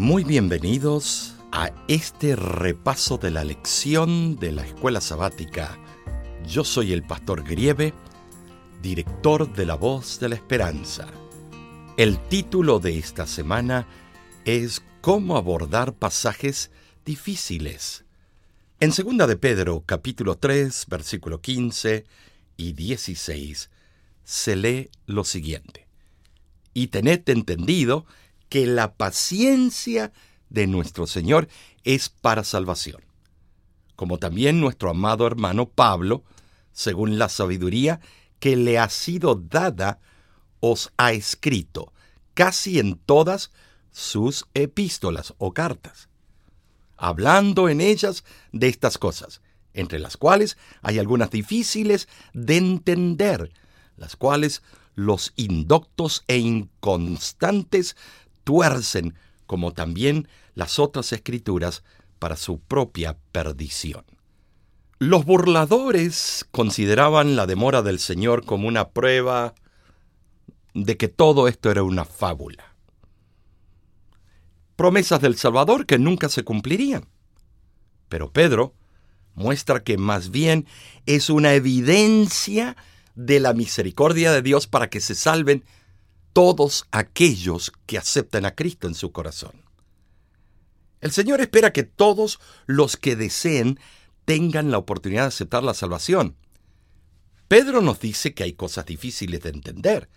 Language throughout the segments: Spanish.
Muy bienvenidos a este repaso de la lección de la escuela sabática. Yo soy el pastor Grieve, director de La Voz de la Esperanza. El título de esta semana es Cómo abordar pasajes difíciles. En 2 de Pedro, capítulo 3, versículo 15 y 16, se lee lo siguiente. Y tened entendido que la paciencia de nuestro Señor es para salvación. Como también nuestro amado hermano Pablo, según la sabiduría que le ha sido dada, os ha escrito casi en todas sus epístolas o cartas, hablando en ellas de estas cosas, entre las cuales hay algunas difíciles de entender, las cuales los indoctos e inconstantes tuercen, como también las otras escrituras, para su propia perdición. Los burladores consideraban la demora del Señor como una prueba de que todo esto era una fábula. Promesas del Salvador que nunca se cumplirían. Pero Pedro muestra que más bien es una evidencia de la misericordia de Dios para que se salven todos aquellos que aceptan a Cristo en su corazón. El Señor espera que todos los que deseen tengan la oportunidad de aceptar la salvación. Pedro nos dice que hay cosas difíciles de entender,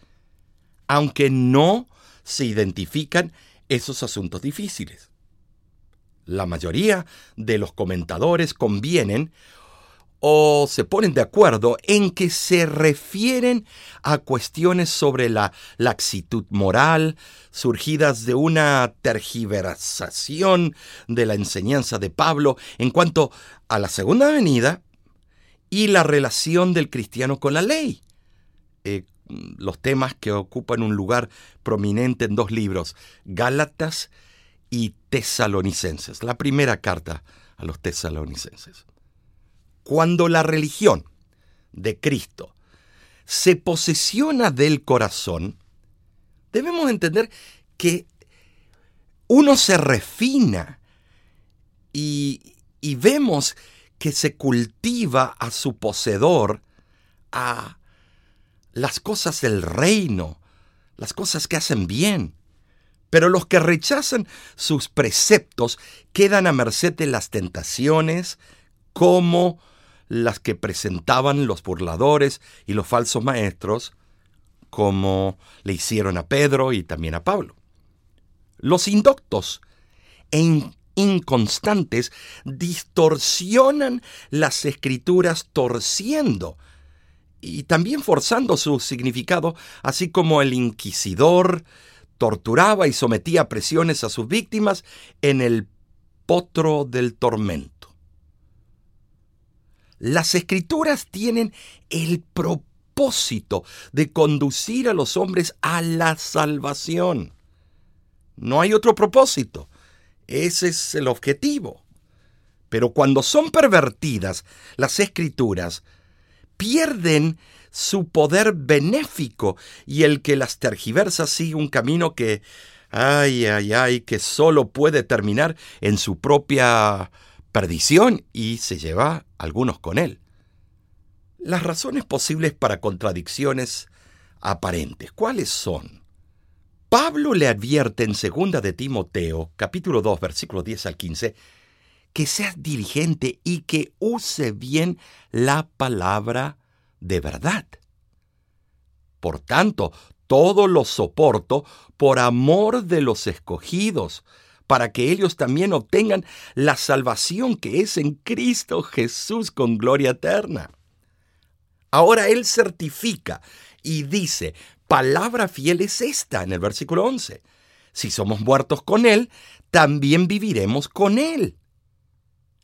aunque no se identifican esos asuntos difíciles. La mayoría de los comentadores convienen o se ponen de acuerdo en que se refieren a cuestiones sobre la laxitud moral surgidas de una tergiversación de la enseñanza de Pablo en cuanto a la segunda venida y la relación del cristiano con la ley. Eh, los temas que ocupan un lugar prominente en dos libros, Gálatas y Tesalonicenses, la primera carta a los tesalonicenses. Cuando la religión de Cristo se posesiona del corazón, debemos entender que uno se refina y, y vemos que se cultiva a su poseedor a las cosas del reino, las cosas que hacen bien. Pero los que rechazan sus preceptos quedan a merced de las tentaciones como las que presentaban los burladores y los falsos maestros, como le hicieron a Pedro y también a Pablo. Los indoctos e inconstantes distorsionan las escrituras torciendo y también forzando su significado, así como el inquisidor torturaba y sometía presiones a sus víctimas en el potro del tormento. Las escrituras tienen el propósito de conducir a los hombres a la salvación. No hay otro propósito. Ese es el objetivo. Pero cuando son pervertidas, las escrituras pierden su poder benéfico y el que las tergiversa sigue un camino que, ay, ay, ay, que solo puede terminar en su propia perdición y se lleva algunos con él. Las razones posibles para contradicciones aparentes, ¿cuáles son? Pablo le advierte en segunda de Timoteo, capítulo 2, versículos 10 al 15, que seas diligente y que use bien la palabra de verdad. Por tanto, todo lo soporto por amor de los escogidos, para que ellos también obtengan la salvación que es en Cristo Jesús con gloria eterna. Ahora Él certifica y dice, palabra fiel es esta en el versículo 11. Si somos muertos con Él, también viviremos con Él.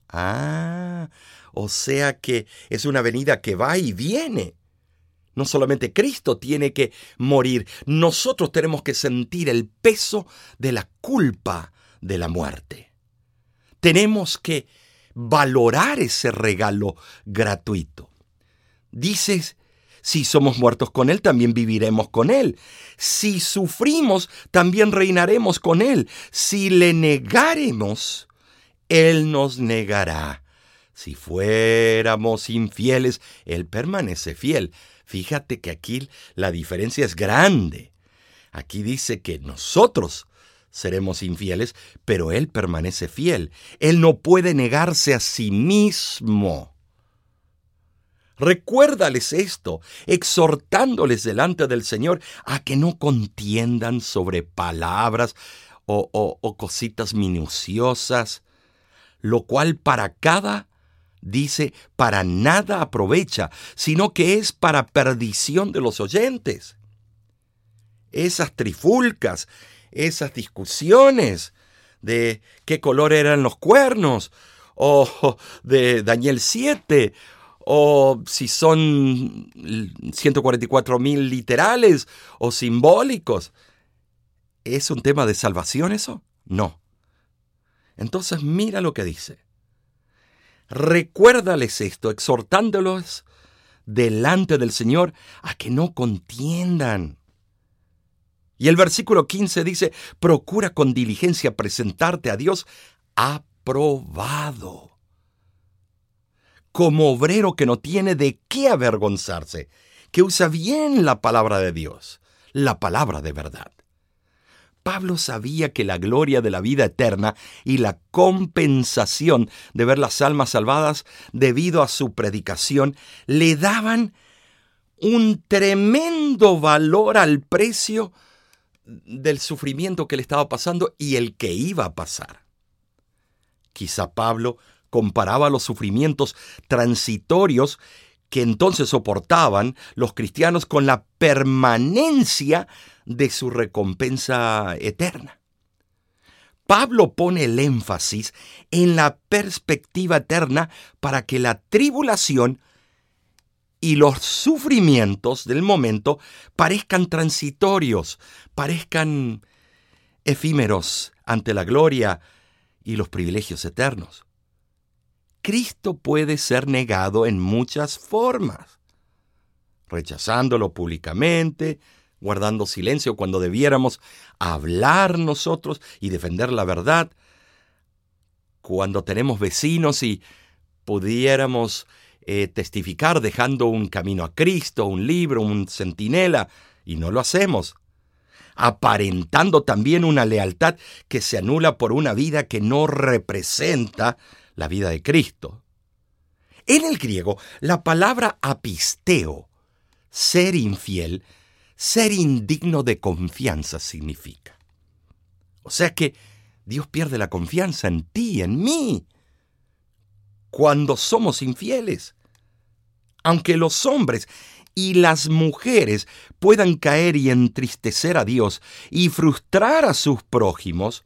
Ah, o sea que es una venida que va y viene. No solamente Cristo tiene que morir, nosotros tenemos que sentir el peso de la culpa de la muerte. Tenemos que valorar ese regalo gratuito. Dices, Si somos muertos con Él, también viviremos con Él. Si sufrimos, también reinaremos con Él. Si le negaremos, Él nos negará. Si fuéramos infieles, Él permanece fiel. Fíjate que aquí la diferencia es grande. Aquí dice que nosotros seremos infieles, pero Él permanece fiel. Él no puede negarse a sí mismo. Recuérdales esto, exhortándoles delante del Señor a que no contiendan sobre palabras o, o, cositas minuciosas, lo cual para cada dice, para nada aprovecha, sino que es para perdición de los oyentes. Esas trifulcas, esas discusiones de qué color eran los cuernos, o de Daniel 7, o si son 144 mil literales o simbólicos. ¿Es un tema de salvación eso? No. Entonces mira lo que dice. Recuérdales esto, exhortándolos delante del Señor a que no contiendan. Y el versículo 15 dice, procura con diligencia presentarte a Dios aprobado como obrero que no tiene de qué avergonzarse, que usa bien la palabra de Dios, la palabra de verdad. Pablo sabía que la gloria de la vida eterna y la compensación de ver las almas salvadas debido a su predicación le daban un tremendo valor al precio del sufrimiento que le estaba pasando y el que iba a pasar. Quizá Pablo comparaba los sufrimientos transitorios que entonces soportaban los cristianos con la permanencia de su recompensa eterna. Pablo pone el énfasis en la perspectiva eterna para que la tribulación y los sufrimientos del momento parezcan transitorios, parezcan efímeros ante la gloria y los privilegios eternos. Cristo puede ser negado en muchas formas, rechazándolo públicamente, guardando silencio cuando debiéramos hablar nosotros y defender la verdad, cuando tenemos vecinos y pudiéramos eh, testificar dejando un camino a Cristo, un libro, un centinela, y no lo hacemos, aparentando también una lealtad que se anula por una vida que no representa la vida de Cristo. En el griego, la palabra apisteo, ser infiel, ser indigno de confianza significa. O sea que Dios pierde la confianza en ti, en mí, cuando somos infieles. Aunque los hombres y las mujeres puedan caer y entristecer a Dios y frustrar a sus prójimos,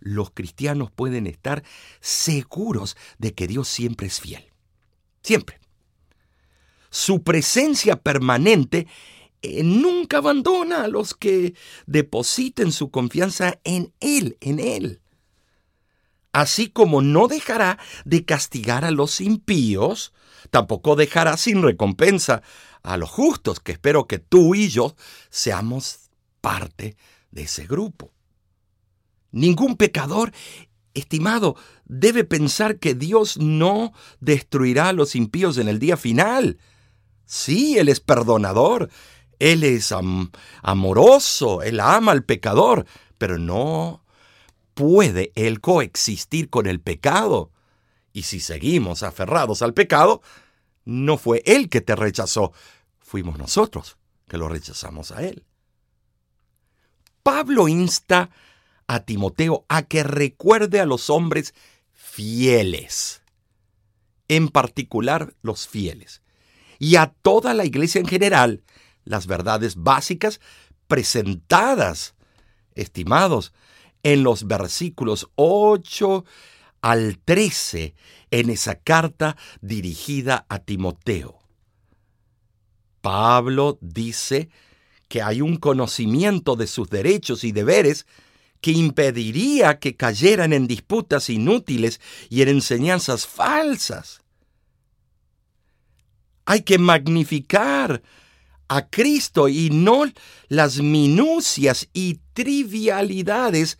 los cristianos pueden estar seguros de que Dios siempre es fiel. Siempre. Su presencia permanente eh, nunca abandona a los que depositen su confianza en Él, en Él. Así como no dejará de castigar a los impíos, tampoco dejará sin recompensa a los justos, que espero que tú y yo seamos parte de ese grupo. Ningún pecador, estimado, debe pensar que Dios no destruirá a los impíos en el día final. Sí, Él es perdonador, Él es amoroso, Él ama al pecador, pero no puede Él coexistir con el pecado. Y si seguimos aferrados al pecado, no fue Él que te rechazó, fuimos nosotros que lo rechazamos a Él. Pablo insta a Timoteo a que recuerde a los hombres fieles, en particular los fieles, y a toda la iglesia en general, las verdades básicas presentadas, estimados, en los versículos 8 al 13 en esa carta dirigida a Timoteo. Pablo dice que hay un conocimiento de sus derechos y deberes que impediría que cayeran en disputas inútiles y en enseñanzas falsas. Hay que magnificar a Cristo y no las minucias y trivialidades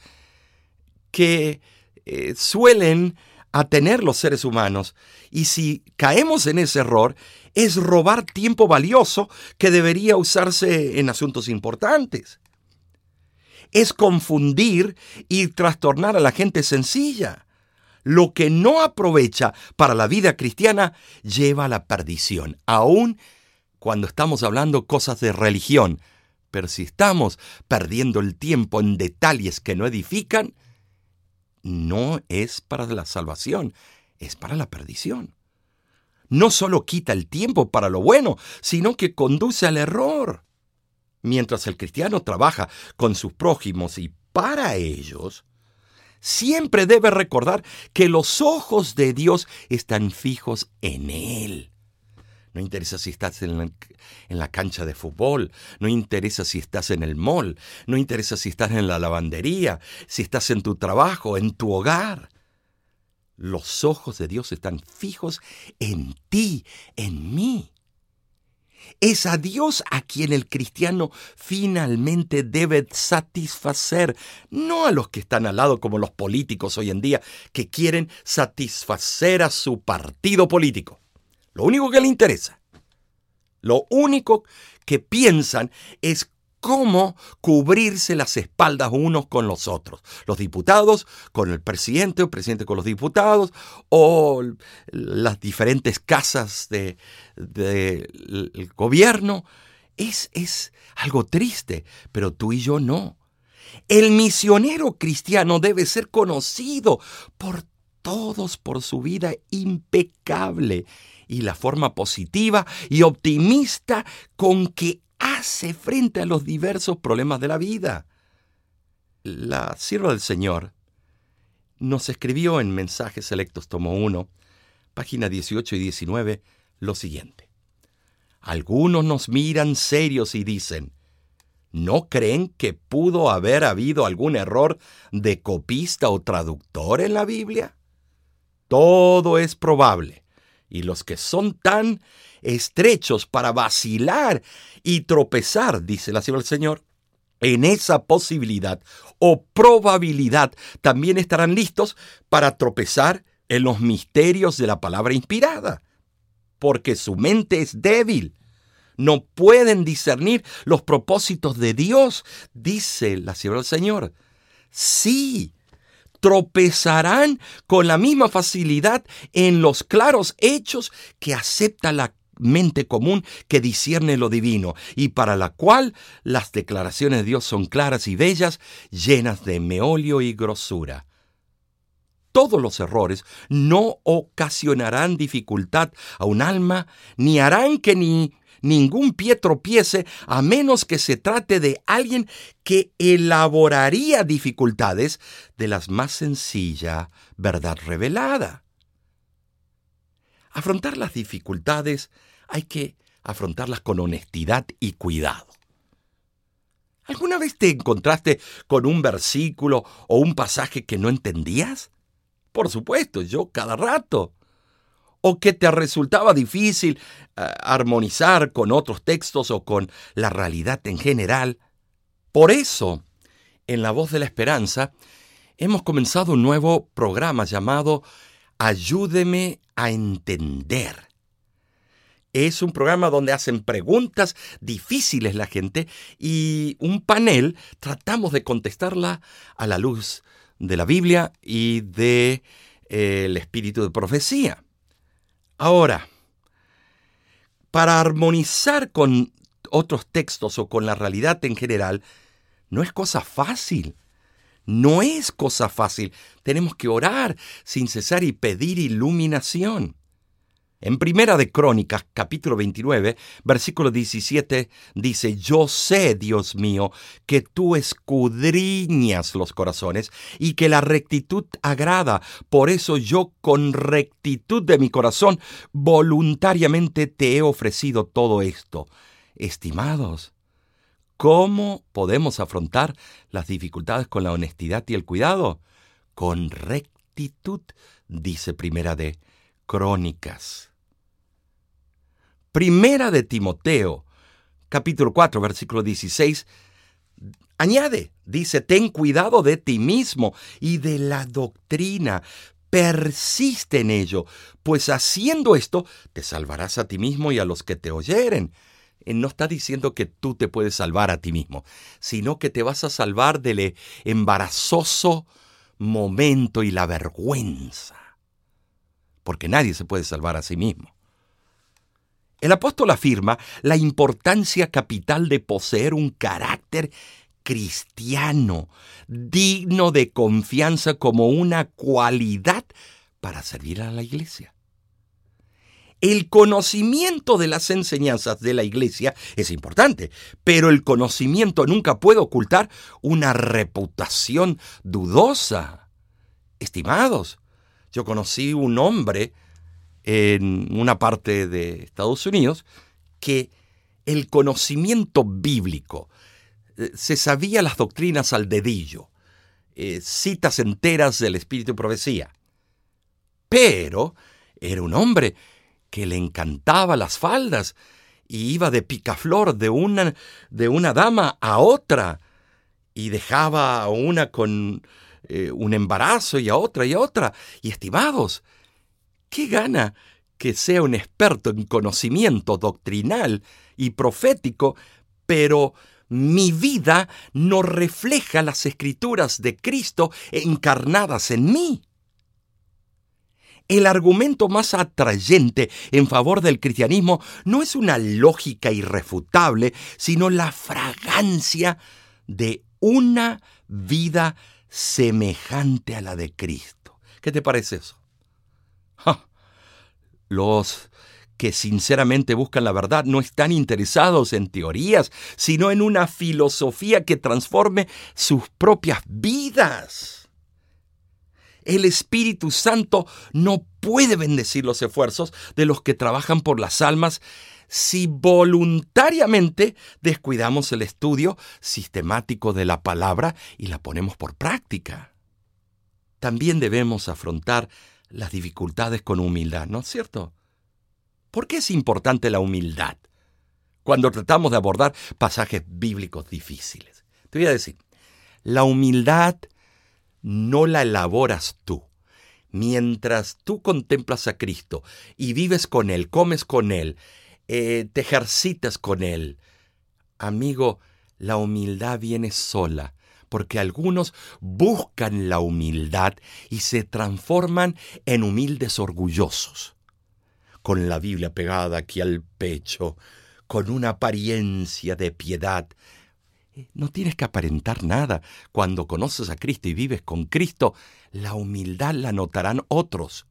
que eh, suelen a tener los seres humanos. Y si caemos en ese error, es robar tiempo valioso que debería usarse en asuntos importantes. Es confundir y trastornar a la gente sencilla. Lo que no aprovecha para la vida cristiana lleva a la perdición, aun cuando estamos hablando cosas de religión. Pero si estamos perdiendo el tiempo en detalles que no edifican, no es para la salvación, es para la perdición. No solo quita el tiempo para lo bueno, sino que conduce al error. Mientras el cristiano trabaja con sus prójimos y para ellos, siempre debe recordar que los ojos de Dios están fijos en Él. No interesa si estás en la, cancha de fútbol, no interesa si estás en el mall, no interesa si estás en la lavandería, si estás en tu trabajo, en tu hogar. Los ojos de Dios están fijos en ti, en mí. Es a Dios a quien el cristiano finalmente debe satisfacer, no a los que están al lado como los políticos hoy en día, que quieren satisfacer a su partido político. Lo único que le interesa, lo único que piensan es cómo cubrirse las espaldas unos con los otros. Los diputados con el presidente, el presidente con los diputados, o las diferentes casas del de, gobierno. Es, es algo triste, pero tú y yo no. El misionero cristiano debe ser conocido por todos por su vida impecable y la forma positiva y optimista con que hace frente a los diversos problemas de la vida. La sierva del Señor nos escribió en Mensajes Selectos Tomo 1, página 18 y 19, lo siguiente. Algunos nos miran serios y dicen, ¿no creen que pudo haber habido algún error de copista o traductor en la Biblia? Todo es probable y los que son tan estrechos para vacilar y tropezar, dice la del Señor, en esa posibilidad o probabilidad también estarán listos para tropezar en los misterios de la palabra inspirada, porque su mente es débil. No pueden discernir los propósitos de Dios, dice la sierva del Señor. Sí, tropezarán con la misma facilidad en los claros hechos que acepta la mente común que discierne lo divino y para la cual las declaraciones de Dios son claras y bellas, llenas de meolio y grosura. Todos los errores no ocasionarán dificultad a un alma, ni harán que ni ningún pie tropiece a menos que se trate de alguien que elaboraría dificultades de las más sencilla verdad revelada. Afrontar las dificultades hay que afrontarlas con honestidad y cuidado. ¿Alguna vez te encontraste con un versículo o un pasaje que no entendías? Por supuesto, yo cada rato o que te resultaba difícil eh, armonizar con otros textos o con la realidad en general. Por eso, en La Voz de la Esperanza, hemos comenzado un nuevo programa llamado Ayúdeme a entender. Es un programa donde hacen preguntas difíciles la gente y un panel tratamos de contestarla a la luz de la Biblia y del de, eh, espíritu de profecía. Ahora, para armonizar con otros textos o con la realidad en general, no es cosa fácil. No es cosa fácil. Tenemos que orar sin cesar y pedir iluminación. En Primera de Crónicas, capítulo 29, versículo 17, dice, Yo sé, Dios mío, que tú escudriñas los corazones y que la rectitud agrada. Por eso yo con rectitud de mi corazón voluntariamente te he ofrecido todo esto. Estimados, ¿cómo podemos afrontar las dificultades con la honestidad y el cuidado? Con rectitud, dice Primera de Crónicas. Primera de Timoteo, capítulo 4, versículo 16, añade, dice, ten cuidado de ti mismo y de la doctrina. Persiste en ello, pues haciendo esto te salvarás a ti mismo y a los que te oyeren. Eh, no está diciendo que tú te puedes salvar a ti mismo, sino que te vas a salvar del embarazoso momento y la vergüenza. Porque nadie se puede salvar a sí mismo. El apóstol afirma la importancia capital de poseer un carácter cristiano, digno de confianza como una cualidad para servir a la iglesia. El conocimiento de las enseñanzas de la iglesia es importante, pero el conocimiento nunca puede ocultar una reputación dudosa. Estimados, yo conocí un hombre en una parte de Estados Unidos que el conocimiento bíblico, eh, se sabía las doctrinas al dedillo, eh, citas enteras del Espíritu y Profecía, pero era un hombre que le encantaba las faldas y iba de picaflor de una, de una dama a otra y dejaba a una con eh, un embarazo y a otra y a otra. Y estimados, ¿Qué gana que sea un experto en conocimiento doctrinal y profético, pero mi vida no refleja las escrituras de Cristo encarnadas en mí? El argumento más atrayente en favor del cristianismo no es una lógica irrefutable, sino la fragancia de una vida semejante a la de Cristo. ¿Qué te parece eso? Los que sinceramente buscan la verdad no están interesados en teorías, sino en una filosofía que transforme sus propias vidas. El Espíritu Santo no puede bendecir los esfuerzos de los que trabajan por las almas si voluntariamente descuidamos el estudio sistemático de la palabra y la ponemos por práctica. También debemos afrontar las dificultades con humildad, ¿no es cierto? ¿Por qué es importante la humildad cuando tratamos de abordar pasajes bíblicos difíciles? Te voy a decir, la humildad no la elaboras tú. Mientras tú contemplas a Cristo y vives con Él, comes con Él, eh, te ejercitas con Él, amigo, la humildad viene sola porque algunos buscan la humildad y se transforman en humildes orgullosos, con la Biblia pegada aquí al pecho, con una apariencia de piedad. Eh, no tienes que aparentar nada. Cuando conoces a Cristo y vives con Cristo, la humildad la notarán otros.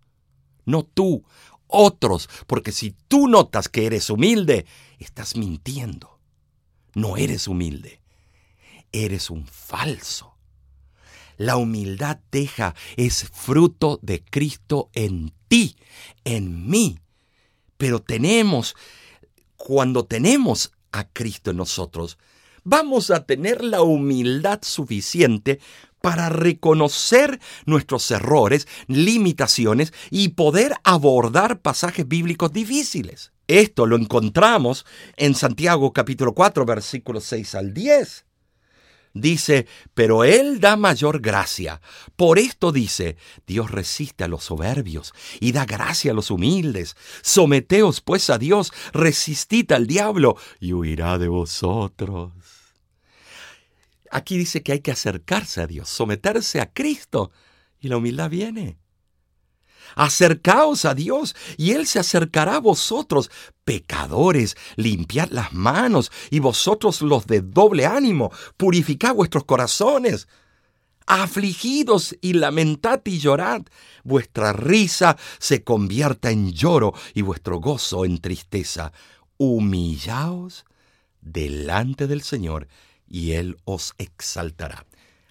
No tú, otros, porque si tú notas que eres humilde, estás mintiendo. No eres humilde eres un falso. La humildad deja es fruto de Cristo en ti, en mí. Pero tenemos, cuando tenemos a Cristo en nosotros, vamos a tener la humildad suficiente para reconocer nuestros errores, limitaciones y poder abordar pasajes bíblicos difíciles. Esto lo encontramos en Santiago capítulo 4 versículos 6 al 10 dice, pero Él da mayor gracia. Por esto dice, Dios resiste a los soberbios y da gracia a los humildes. Someteos pues a Dios, resistid al diablo y huirá de vosotros. Aquí dice que hay que acercarse a Dios, someterse a Cristo, y la humildad viene. Acercaos a Dios y Él se acercará a vosotros, pecadores, limpiad las manos y vosotros los de doble ánimo, purificad vuestros corazones. Afligidos y lamentad y llorad, vuestra risa se convierta en lloro y vuestro gozo en tristeza. Humillaos delante del Señor y Él os exaltará.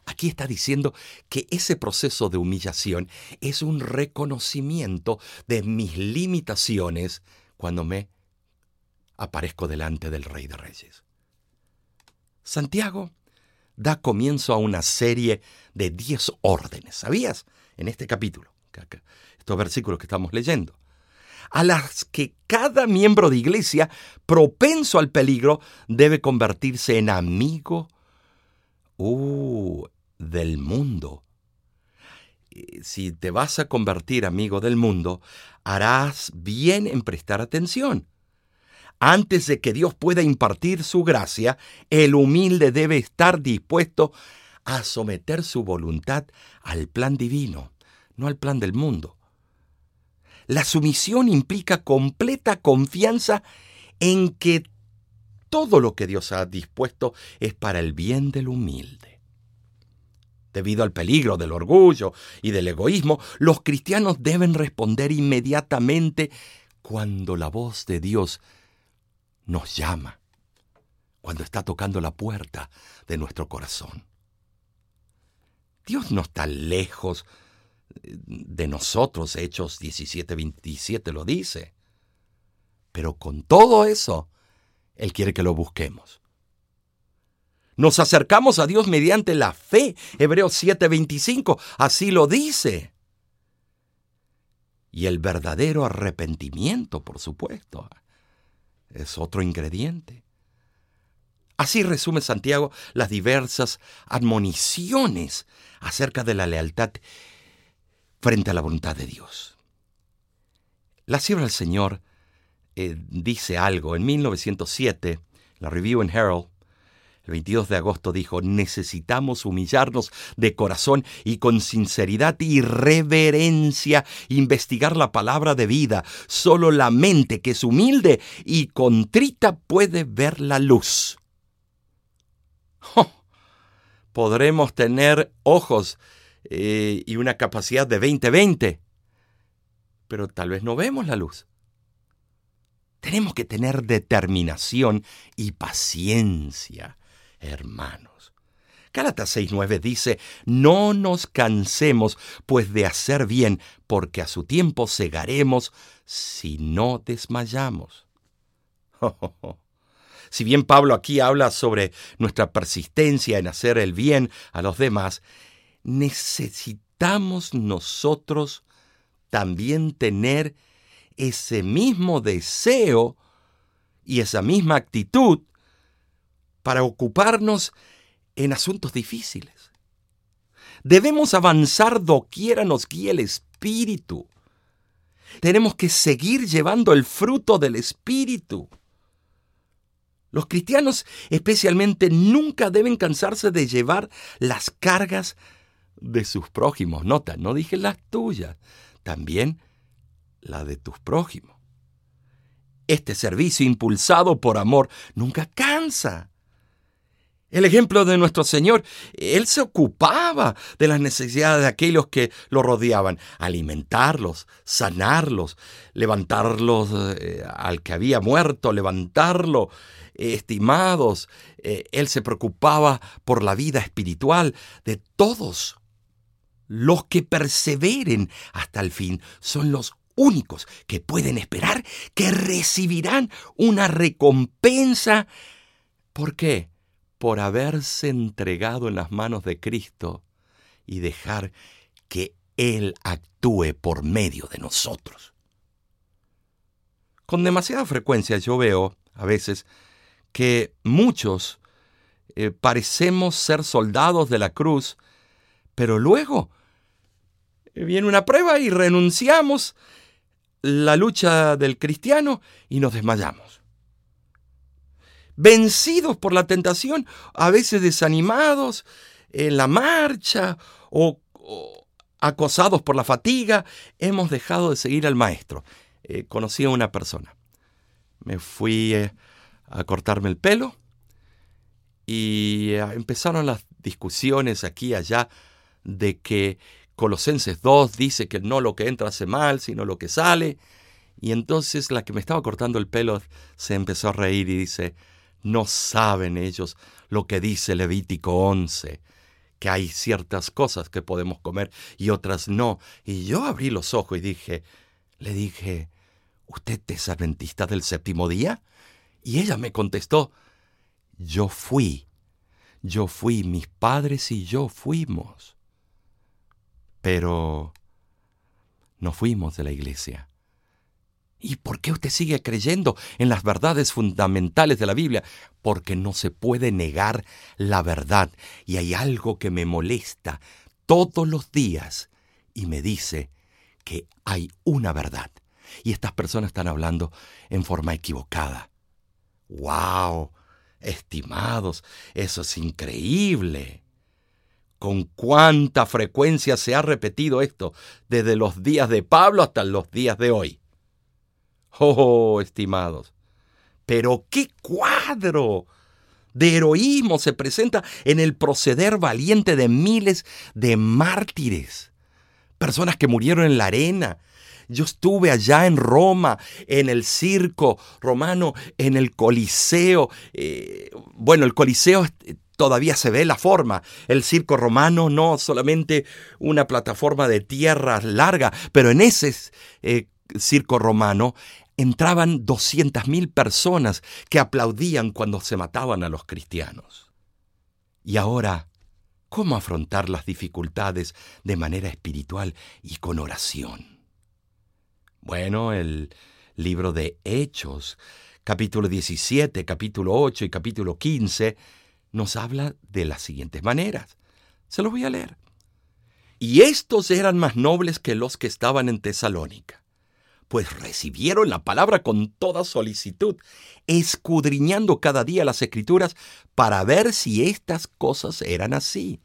Aquí está diciendo que ese proceso de humillación es un reconocimiento de mis limitaciones cuando me aparezco delante del Rey de Reyes. Santiago da comienzo a una serie de diez órdenes, ¿sabías? En este capítulo, estos versículos que estamos leyendo. a las que cada miembro de iglesia propenso al peligro debe convertirse en amigo uh, del mundo. Si te vas a convertir amigo del mundo, harás bien en prestar atención. Antes de que Dios pueda impartir su gracia, el humilde debe estar dispuesto a someter su voluntad al plan divino, no al plan del mundo. La sumisión implica completa confianza en que todo lo que Dios ha dispuesto es para el bien del humilde. Debido al peligro del orgullo y del egoísmo, los cristianos deben responder inmediatamente cuando la voz de Dios nos llama, cuando está tocando la puerta de nuestro corazón. Dios no está lejos de nosotros, Hechos 17, 27 lo dice. Pero con todo eso, Él quiere que lo busquemos. Nos acercamos a Dios mediante la fe, Hebreos 7:25, así lo dice. Y el verdadero arrepentimiento, por supuesto, es otro ingrediente. Así resume Santiago las diversas admoniciones acerca de la lealtad frente a la voluntad de Dios. La sierva del Señor eh, dice algo. En 1907, la Review and Herald, el 22 de agosto dijo, necesitamos humillarnos de corazón y con sinceridad y reverencia investigar la palabra de vida. Solo la mente que es humilde y contrita puede ver la luz. Podremos tener ojos eh, y una capacidad de 20-20, pero tal vez no vemos la luz. Tenemos que tener determinación y paciencia, hermanos. Gálatas 6:9 dice, no nos cansemos pues de hacer bien, porque a su tiempo cegaremos si no desmayamos. Si bien Pablo aquí habla sobre nuestra persistencia en hacer el bien a los demás, necesitamos nosotros también tener ese mismo deseo y esa misma actitud para ocuparnos en asuntos difíciles. Debemos avanzar doquiera nos guíe el Espíritu. Tenemos que seguir llevando el fruto del Espíritu. Los cristianos especialmente nunca deben cansarse de llevar las cargas de sus prójimos. Nota, no dije las tuyas, también la de tus prójimos. Este servicio impulsado por amor nunca cansa. El ejemplo de nuestro Señor, Él se ocupaba de las necesidades de aquellos que lo rodeaban, alimentarlos, sanarlos, levantarlos eh, al que había muerto, levantarlo, estimados. Eh, él se preocupaba por la vida espiritual de todos. Los que perseveren hasta el fin son los únicos que pueden esperar que recibirán una recompensa. ¿Por qué? Por haberse entregado en las manos de Cristo y dejar que Él actúe por medio de nosotros. Con demasiada frecuencia yo veo, a veces, que muchos eh, parecemos ser soldados de la cruz, pero luego viene una prueba y renunciamos la lucha del cristiano y nos desmayamos. Vencidos por la tentación, a veces desanimados en la marcha o, acosados por la fatiga, hemos dejado de seguir al maestro. Eh, conocí a una persona. Me fui eh, a cortarme el pelo y eh, empezaron las discusiones aquí y allá de que Colosenses 2 dice que no lo que entra hace mal, sino lo que sale. Y entonces la que me estaba cortando el pelo se empezó a reír y dice, no saben ellos lo que dice Levítico 11, que hay ciertas cosas que podemos comer y otras no. Y yo abrí los ojos y dije, le dije, ¿usted es adventista del séptimo día? Y ella me contestó, yo fui, yo fui, mis padres y yo fuimos pero no fuimos de la iglesia ¿Y por qué usted sigue creyendo en las verdades fundamentales de la Biblia? Porque no se puede negar la verdad. Y hay algo que me molesta todos los días y me dice que hay una verdad. Y estas personas están hablando en forma equivocada. ¡Wow! Estimados, eso es increíble. ¿Con cuánta frecuencia se ha repetido esto desde los días de Pablo hasta los días de hoy? Oh, estimados. Pero qué cuadro de heroísmo se presenta en el proceder valiente de miles de mártires, personas que murieron en la arena. Yo estuve allá en Roma, en el circo romano, en el Coliseo. Eh, bueno, el Coliseo todavía se ve la forma. El circo romano no solamente una plataforma de tierra larga, pero en ese eh, circo romano entraban 200.000 personas que aplaudían cuando se mataban a los cristianos. Y ahora, ¿cómo afrontar las dificultades de manera espiritual y con oración? Bueno, el libro de Hechos, capítulo 17, capítulo 8 y capítulo 15, nos habla de las siguientes maneras. Se los voy a leer. Y estos eran más nobles que los que estaban en Tesalónica pues recibieron la palabra con toda solicitud, escudriñando cada día las escrituras para ver si estas cosas eran así.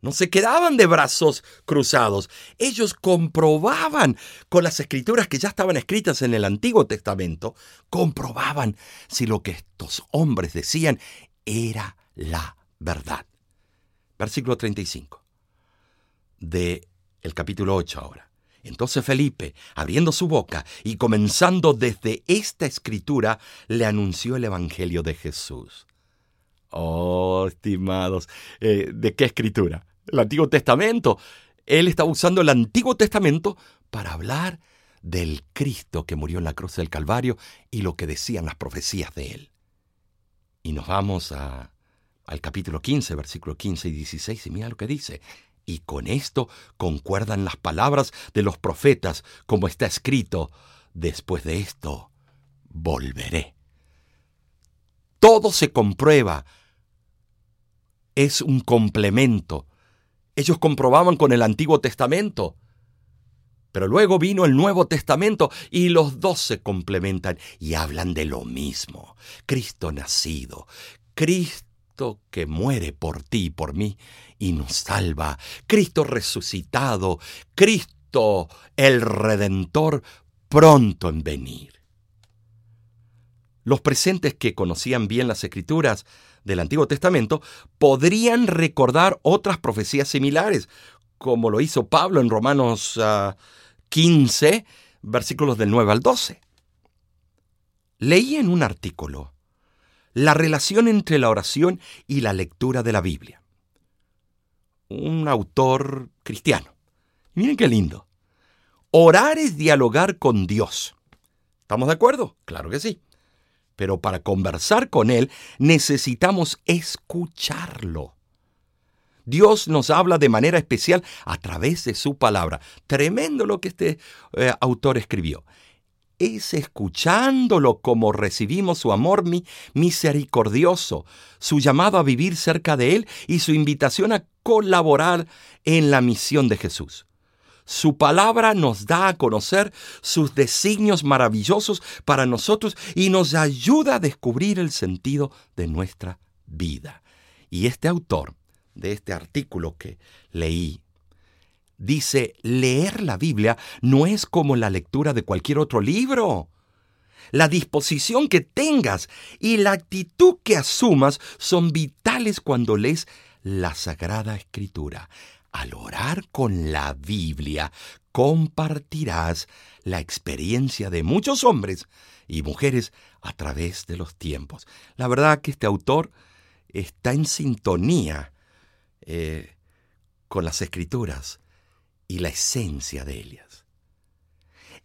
No se quedaban de brazos cruzados, ellos comprobaban con las escrituras que ya estaban escritas en el Antiguo Testamento, comprobaban si lo que estos hombres decían era la verdad. Versículo 35 de el capítulo 8 ahora. Entonces Felipe, abriendo su boca y comenzando desde esta escritura, le anunció el Evangelio de Jesús. Oh, estimados, eh, ¿de qué escritura? El Antiguo Testamento. Él está usando el Antiguo Testamento para hablar del Cristo que murió en la cruz del Calvario y lo que decían las profecías de él. Y nos vamos a, al capítulo 15, versículo 15 y 16, y mira lo que dice. Y con esto concuerdan las palabras de los profetas, como está escrito, después de esto volveré. Todo se comprueba, es un complemento. Ellos comprobaban con el Antiguo Testamento, pero luego vino el Nuevo Testamento y los dos se complementan y hablan de lo mismo. Cristo nacido, Cristo que muere por ti y por mí y nos salva, Cristo resucitado, Cristo el Redentor pronto en venir. Los presentes que conocían bien las escrituras del Antiguo Testamento podrían recordar otras profecías similares, como lo hizo Pablo en Romanos 15, ah, versículos del 9 al 12. Leí en un artículo la relación entre la oración y la lectura de la Biblia. Un autor cristiano. Miren qué lindo. Orar es dialogar con Dios. ¿Estamos de acuerdo? Claro que sí. Pero para conversar con Él necesitamos escucharlo. Dios nos habla de manera especial a través de su palabra. Tremendo lo que este eh, autor escribió es escuchándolo como recibimos su amor misericordioso, su llamado a vivir cerca de Él y su invitación a colaborar en la misión de Jesús. Su palabra nos da a conocer sus designios maravillosos para nosotros y nos ayuda a descubrir el sentido de nuestra vida. Y este autor de este artículo que leí dice, leer la Biblia no es como la lectura de cualquier otro libro. La disposición que tengas y la actitud que asumas son vitales cuando lees la Sagrada Escritura. Al orar con la Biblia, compartirás la experiencia de muchos hombres y mujeres a través de los tiempos. La verdad que este autor está en sintonía eh, con las escrituras y la esencia de ellas.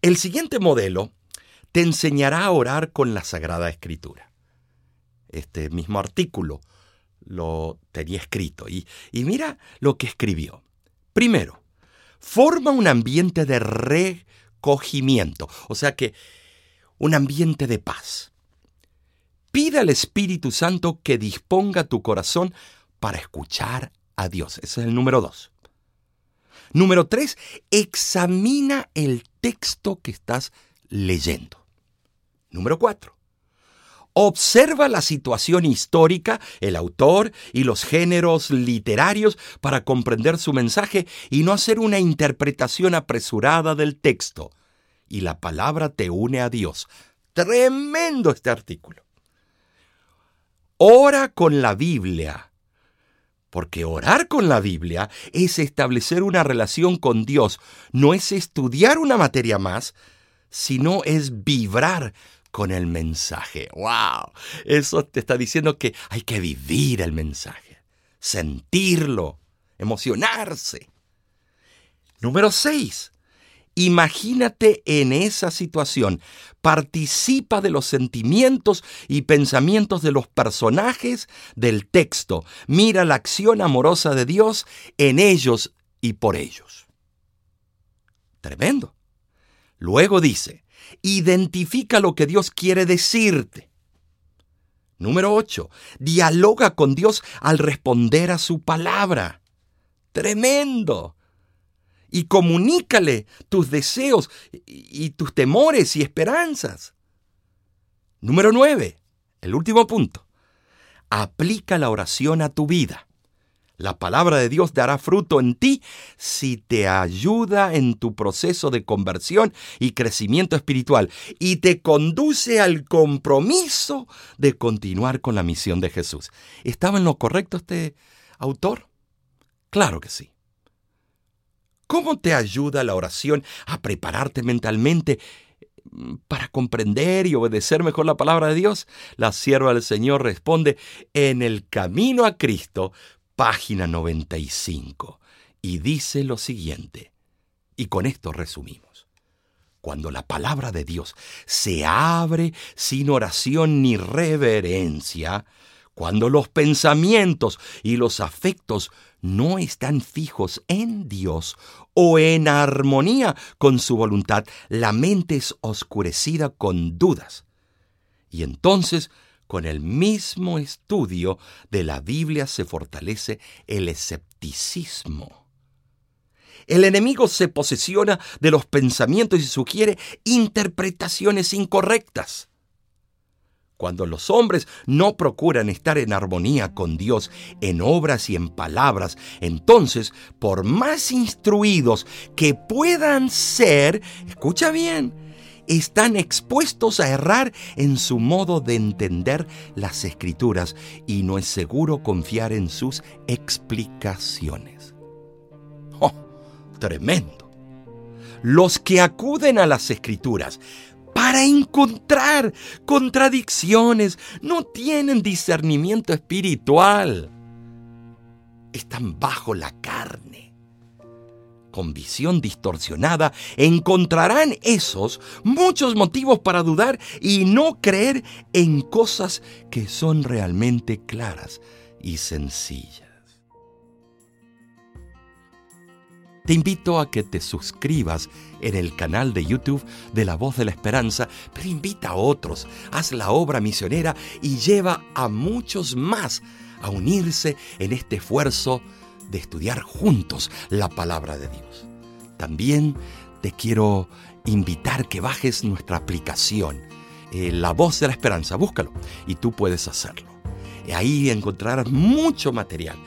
El siguiente modelo te enseñará a orar con la Sagrada Escritura. Este mismo artículo lo tenía escrito y, y mira lo que escribió. Primero, forma un ambiente de acogimiento, o sea que un ambiente de paz. Pide al Espíritu Santo que disponga tu corazón para escuchar a Dios. Ese es el número dos. Número tres, examina el texto que estás leyendo. Número cuatro, observa la situación histórica, el autor y los géneros literarios para comprender su mensaje y no hacer una interpretación apresurada del texto. Y la palabra te une a Dios. Tremendo este artículo. Ora con la Biblia porque orar con la Biblia es establecer una relación con Dios, no es estudiar una materia más, sino es vibrar con el mensaje. ¡Wow! Eso te está diciendo que hay que vivir el mensaje, sentirlo, emocionarse. Número 6. Imagínate en esa situación. Participa de los sentimientos y pensamientos de los personajes del texto. Mira la acción amorosa de Dios en ellos y por ellos. Tremendo. Luego dice, identifica lo que Dios quiere decirte. Número 8. Dialoga con Dios al responder a su palabra. Tremendo y comunícale tus deseos y tus temores y esperanzas. Número 9. El último punto. Aplica la oración a tu vida. La palabra de Dios dará fruto en ti si te ayuda en tu proceso de conversión y crecimiento espiritual y te conduce al compromiso de continuar con la misión de Jesús. ¿Estaba en lo correcto este autor? Claro que sí. ¿Cómo te ayuda la oración a prepararte mentalmente mm, para comprender y obedecer mejor la palabra de Dios? La sierva del Señor responde en el camino a Cristo, página 95, y dice lo siguiente, y con esto resumimos. Cuando la palabra de Dios se abre sin oración ni reverencia, cuando los pensamientos y los afectos no están fijos en Dios o en armonía con su voluntad, la mente es oscurecida con dudas. Y entonces, con el mismo estudio de la Biblia se fortalece el escepticismo. El enemigo se posesiona de los pensamientos y sugiere interpretaciones incorrectas. Cuando los hombres no procuran estar en armonía con Dios en obras y en palabras, entonces, por más instruidos que puedan ser, escucha bien, están expuestos a errar en su modo de entender las escrituras y no es seguro confiar en sus explicaciones. ¡Oh! Tremendo. Los que acuden a las escrituras para encontrar contradicciones. No tienen discernimiento espiritual. Están bajo la carne. Con visión distorsionada encontrarán esos muchos motivos para dudar y no creer en cosas que son realmente claras y sencillas. Te invito a que te suscribas en el canal de YouTube de La Voz de la Esperanza, pero invita a otros, haz la obra misionera y lleva a muchos más a unirse en este esfuerzo de estudiar juntos la palabra de Dios. También te quiero invitar que bajes nuestra aplicación, eh, La Voz de la Esperanza, búscalo y tú puedes hacerlo. Ahí encontrarás mucho material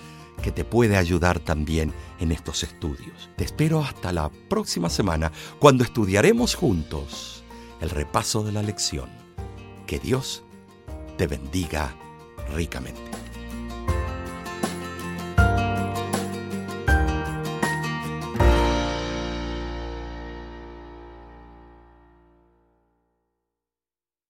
que te puede ayudar también en estos estudios. Te espero hasta la próxima semana cuando estudiaremos juntos el repaso de la lección. Que Dios te bendiga ricamente.